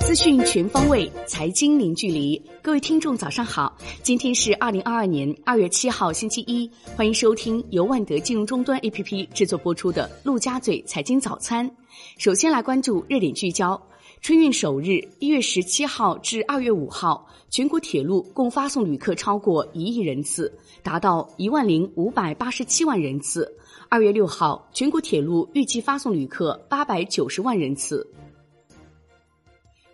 资讯全方位，财经零距离。各位听众，早上好！今天是二零二二年二月七号，星期一。欢迎收听由万德金融终端 APP 制作播出的《陆家嘴财经早餐》。首先来关注热点聚焦：春运首日，一月十七号至二月五号，全国铁路共发送旅客超过一亿人次，达到一万零五百八十七万人次。二月六号，全国铁路预计发送旅客八百九十万人次。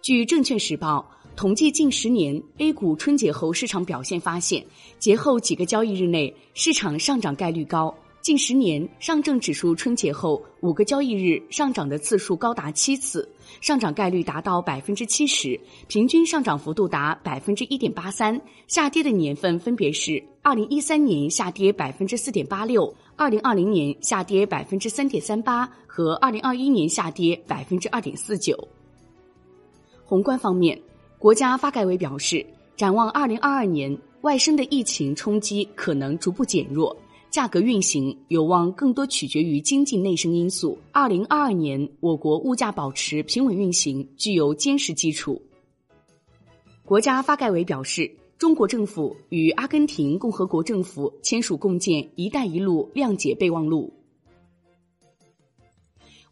据证券时报统计，近十年 A 股春节后市场表现发现，节后几个交易日内市场上涨概率高。近十年上证指数春节后五个交易日上涨的次数高达七次，上涨概率达到百分之七十，平均上涨幅度达百分之一点八三。下跌的年份分别是二零一三年下跌百分之四点八六，二零二零年下跌百分之三点三八和二零二一年下跌百分之二点四九。宏观方面，国家发改委表示，展望二零二二年，外生的疫情冲击可能逐步减弱，价格运行有望更多取决于经济内生因素。二零二二年，我国物价保持平稳运行，具有坚实基础。国家发改委表示，中国政府与阿根廷共和国政府签署共建“一带一路”谅解备忘录。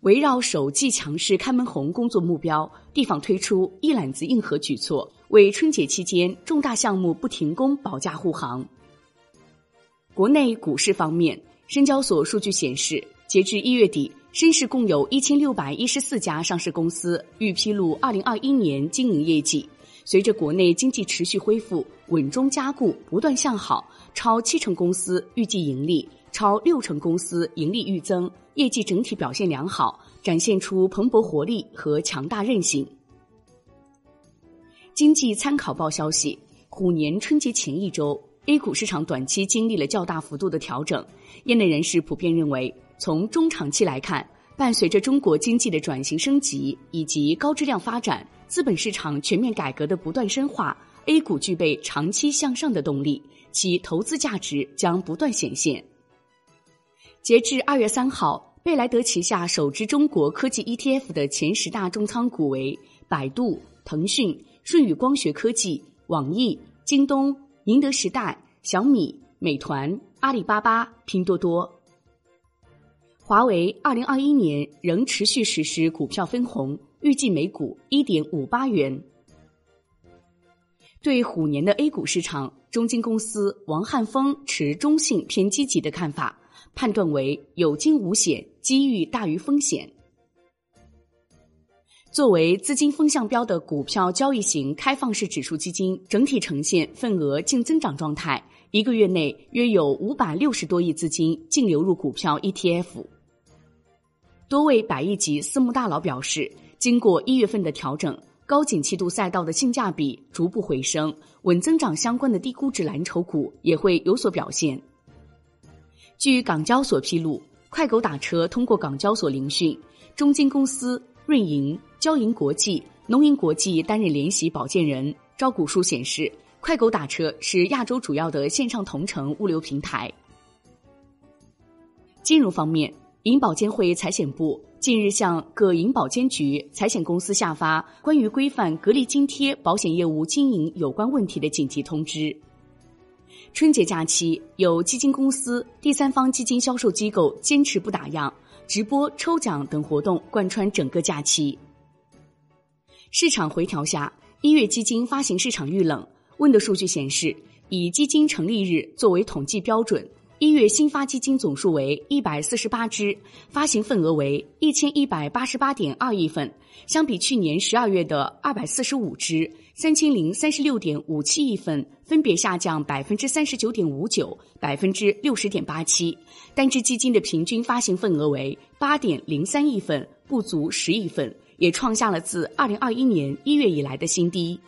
围绕首季强势开门红工作目标，地方推出一揽子硬核举措，为春节期间重大项目不停工保驾护航。国内股市方面，深交所数据显示，截至一月底，深市共有一千六百一十四家上市公司预披露二零二一年经营业绩。随着国内经济持续恢复，稳中加固不断向好，超七成公司预计盈利。超六成公司盈利预增，业绩整体表现良好，展现出蓬勃活力和强大韧性。经济参考报消息，虎年春节前一周，A 股市场短期经历了较大幅度的调整。业内人士普遍认为，从中长期来看，伴随着中国经济的转型升级以及高质量发展、资本市场全面改革的不断深化，A 股具备长期向上的动力，其投资价值将不断显现。截至二月三号，贝莱德旗下首支中国科技 ETF 的前十大重仓股为百度、腾讯、舜宇光学科技、网易、京东、宁德时代、小米、美团、阿里巴巴、拼多多。华为二零二一年仍持续实施股票分红，预计每股一点五八元。对虎年的 A 股市场，中金公司王汉峰持中性偏积极的看法。判断为有惊无险，机遇大于风险。作为资金风向标的股票交易型开放式指数基金，整体呈现份额净增长状态。一个月内，约有五百六十多亿资金净流入股票 ETF。多位百亿级私募大佬表示，经过一月份的调整，高景气度赛道的性价比逐步回升，稳增长相关的低估值蓝筹股也会有所表现。据港交所披露，快狗打车通过港交所聆讯，中金公司、瑞银、交银国际、农银国际担任联席保荐人。招股书显示，快狗打车是亚洲主要的线上同城物流平台。金融方面，银保监会财险部近日向各银保监局、财险公司下发关于规范隔离津贴保险业务经营有关问题的紧急通知。春节假期，有基金公司、第三方基金销售机构坚持不打烊，直播、抽奖等活动贯穿整个假期。市场回调下，一月基金发行市场遇冷。问的数据显示，以基金成立日作为统计标准，一月新发基金总数为一百四十八只，发行份额为一千一百八十八点二亿份，相比去年十二月的二百四十五只。三千零三十六点五七亿份，分别下降百分之三十九点五九、百分之六十点八七。单只基金的平均发行份额为八点零三亿份，不足十亿份，也创下了自二零二一年一月以来的新低。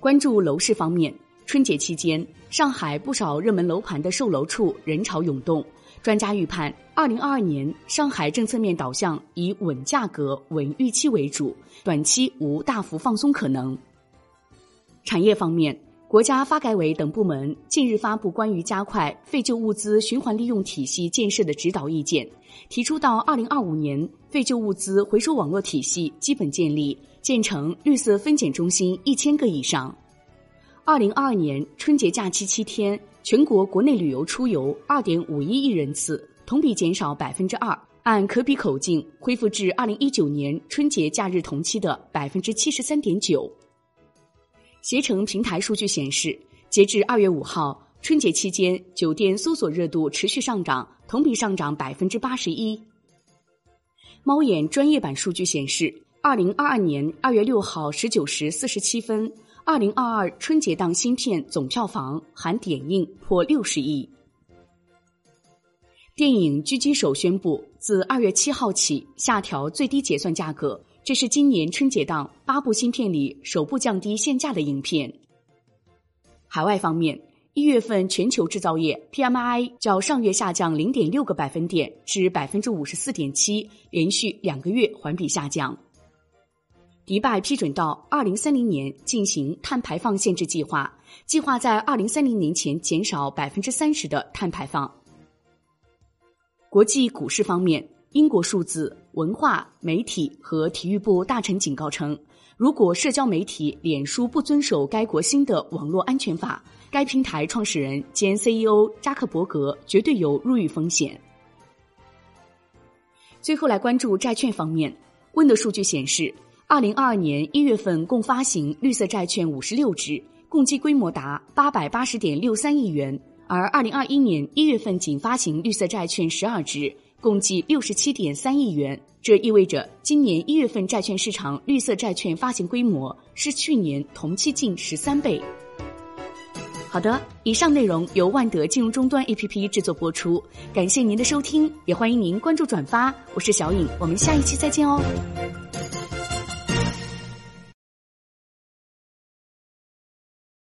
关注楼市方面，春节期间，上海不少热门楼盘的售楼处人潮涌动。专家预判，二零二二年上海政策面导向以稳价格、稳预期为主，短期无大幅放松可能。产业方面，国家发改委等部门近日发布关于加快废旧物资循环利用体系建设的指导意见，提出到二零二五年废旧物资回收网络体系基本建立，建成绿色分拣中心一千个以上。二零二二年春节假期七天，全国国内旅游出游二点五一亿人次，同比减少百分之二，按可比口径恢复至二零一九年春节假日同期的百分之七十三点九。携程平台数据显示，截至二月五号，春节期间酒店搜索热度持续上涨，同比上涨百分之八十一。猫眼专业版数据显示，二零二二年二月六号十九时四十七分，二零二二春节档新片总票房含点映破六十亿。电影《狙击手》宣布，自二月七号起下调最低结算价格。这是今年春节档八部新片里首部降低限价的影片。海外方面，一月份全球制造业 PMI 较上月下降零点六个百分点至百分之五十四点七，连续两个月环比下降。迪拜批准到二零三零年进行碳排放限制计划，计划在二零三零年前减少百分之三十的碳排放。国际股市方面。英国数字文化媒体和体育部大臣警告称，如果社交媒体脸书不遵守该国新的网络安全法，该平台创始人兼 CEO 扎克伯格绝对有入狱风险。最后来关注债券方面，温的数据显示，二零二二年一月份共发行绿色债券五十六只，共计规模达八百八十点六三亿元，而二零二一年一月份仅发行绿色债券十二只。共计六十七点三亿元，这意味着今年一月份债券市场绿色债券发行规模是去年同期近十三倍。好的，以上内容由万德金融终端 APP 制作播出，感谢您的收听，也欢迎您关注转发。我是小颖，我们下一期再见哦。